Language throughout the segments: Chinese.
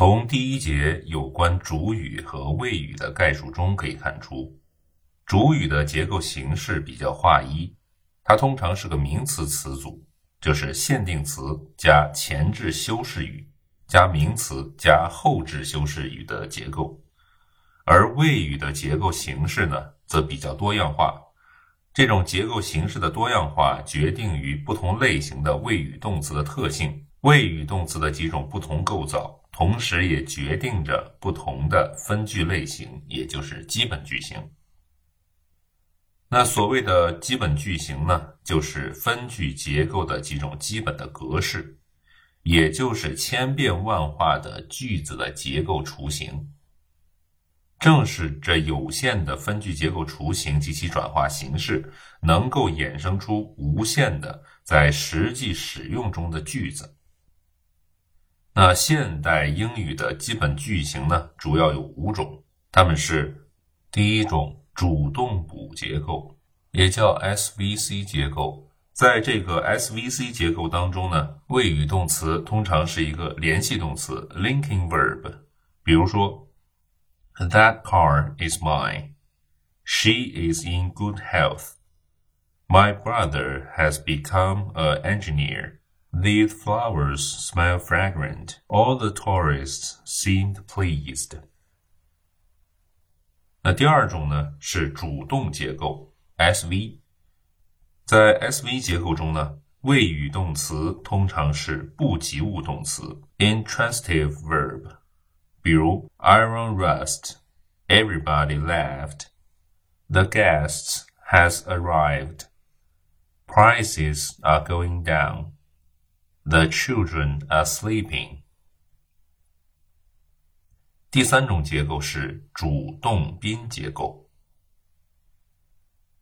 从第一节有关主语和谓语的概述中可以看出，主语的结构形式比较划一，它通常是个名词词组，就是限定词加前置修饰语加名词加后置修饰语的结构。而谓语的结构形式呢，则比较多样化。这种结构形式的多样化决定于不同类型的谓语动词的特性，谓语动词的几种不同构造。同时也决定着不同的分句类型，也就是基本句型。那所谓的基本句型呢，就是分句结构的几种基本的格式，也就是千变万化的句子的结构雏形。正是这有限的分句结构雏形及其转化形式，能够衍生出无限的在实际使用中的句子。那现代英语的基本句型呢，主要有五种，它们是：第一种主动补结构，也叫 SVC 结构。在这个 SVC 结构当中呢，谓语动词通常是一个联系动词 （linking verb）。比如说，That car is mine. She is in good health. My brother has become a engineer. These flowers smell fragrant. All the tourists seemed pleased. 那第二种呢是主动结构 SV。在 SV 结构中呢，谓语动词通常是不及物动词 （intransitive verb）。比如 Iron rust, everybody laughed. The guests has arrived. Prices are going down. The children are sleeping。第三种结构是主动宾结构。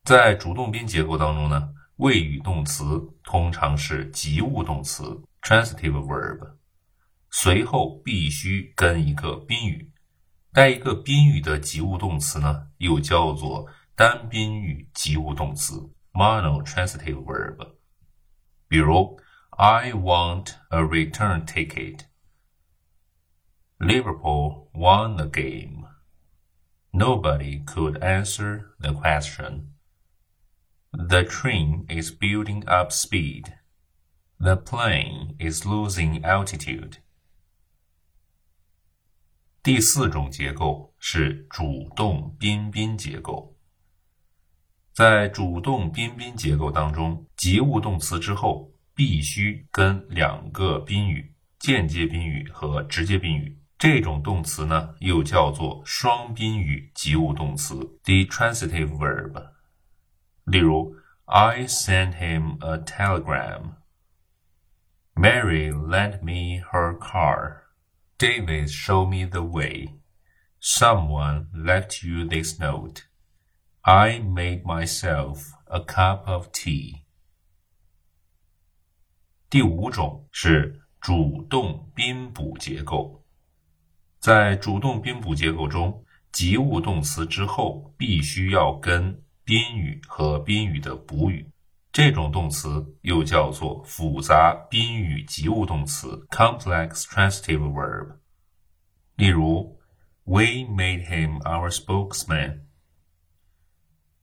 在主动宾结构当中呢，谓语动词通常是及物动词 （transitive verb），随后必须跟一个宾语。带一个宾语的及物动词呢，又叫做单宾语及物动词 （monotransitive verb）。比如。I want a return ticket. Liverpool won the game. Nobody could answer the question. The train is building up speed. The plane is losing altitude. 第四种结构是主动宾宾结构。在主动宾宾结构当中，及物动词之后 必须跟两个宾语，间接宾语和直接宾语。这种动词呢，又叫做双宾语及物动词 （transitive verb）。例如，I sent him a telegram. Mary lent me her car. David showed me the way. Someone left you this note. I made myself a cup of tea. 第五种是主动宾补结构，在主动宾补结构中，及物动词之后必须要跟宾语和宾语的补语，这种动词又叫做复杂宾语及物动词 （complex transitive verb）。例如，We made him our spokesman.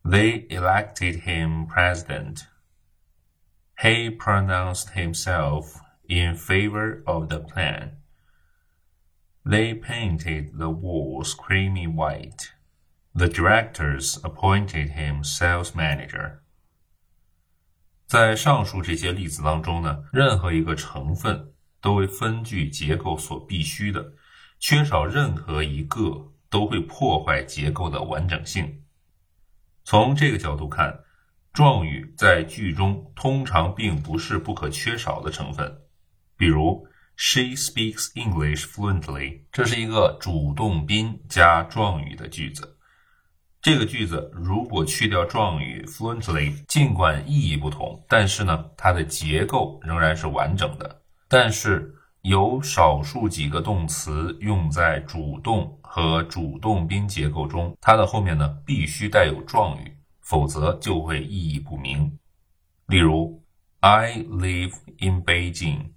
They elected him president. He pronounced himself in favor of the plan. They painted the walls creamy white. The directors appointed him sales manager. 在上述这些例子当中呢，任何一个成分都为分句结构所必须的，缺少任何一个都会破坏结构的完整性。从这个角度看， 状语在句中通常并不是不可缺少的成分，比如 She speaks English fluently，这是一个主动宾加状语的句子。这个句子如果去掉状语 fluently，尽管意义不同，但是呢，它的结构仍然是完整的。但是有少数几个动词用在主动和主动宾结构中，它的后面呢必须带有状语。否则就会意义不明。例如，I live in Beijing.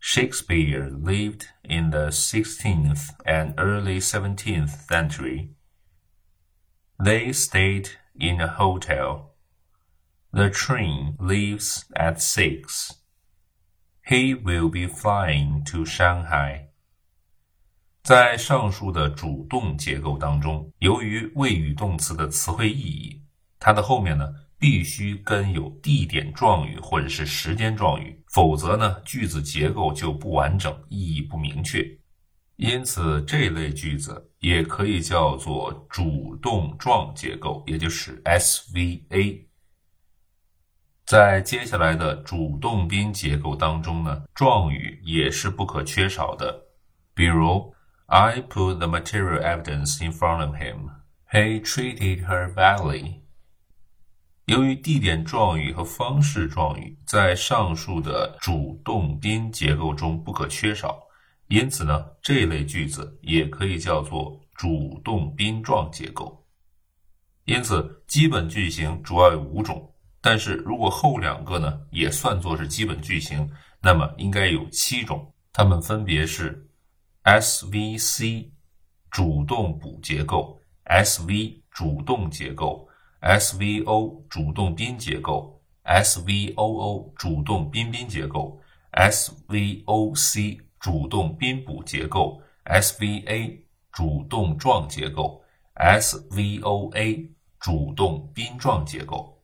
Shakespeare lived in the 16th and early 17th century. They stayed in a hotel. The train leaves at six. He will be flying to Shanghai. 在上述的主动结构当中，由于谓语动词的词汇意义，它的后面呢必须跟有地点状语或者是时间状语，否则呢句子结构就不完整，意义不明确。因此，这类句子也可以叫做主动状结构，也就是 SVA。在接下来的主动宾结构当中呢，状语也是不可缺少的，比如。I put the material evidence in front of him. He treated her badly. 由于地点状语和方式状语在上述的主动宾结构中不可缺少，因此呢，这类句子也可以叫做主动宾状结构。因此，基本句型主要有五种，但是如果后两个呢也算作是基本句型，那么应该有七种，它们分别是。SVC 主动补结构，SV 主动结构，SVO 主动宾结构，SVOO 主动宾宾结构，SVOC 主动宾补结构，SVA 主动状结构，SVOA 主动宾状结构。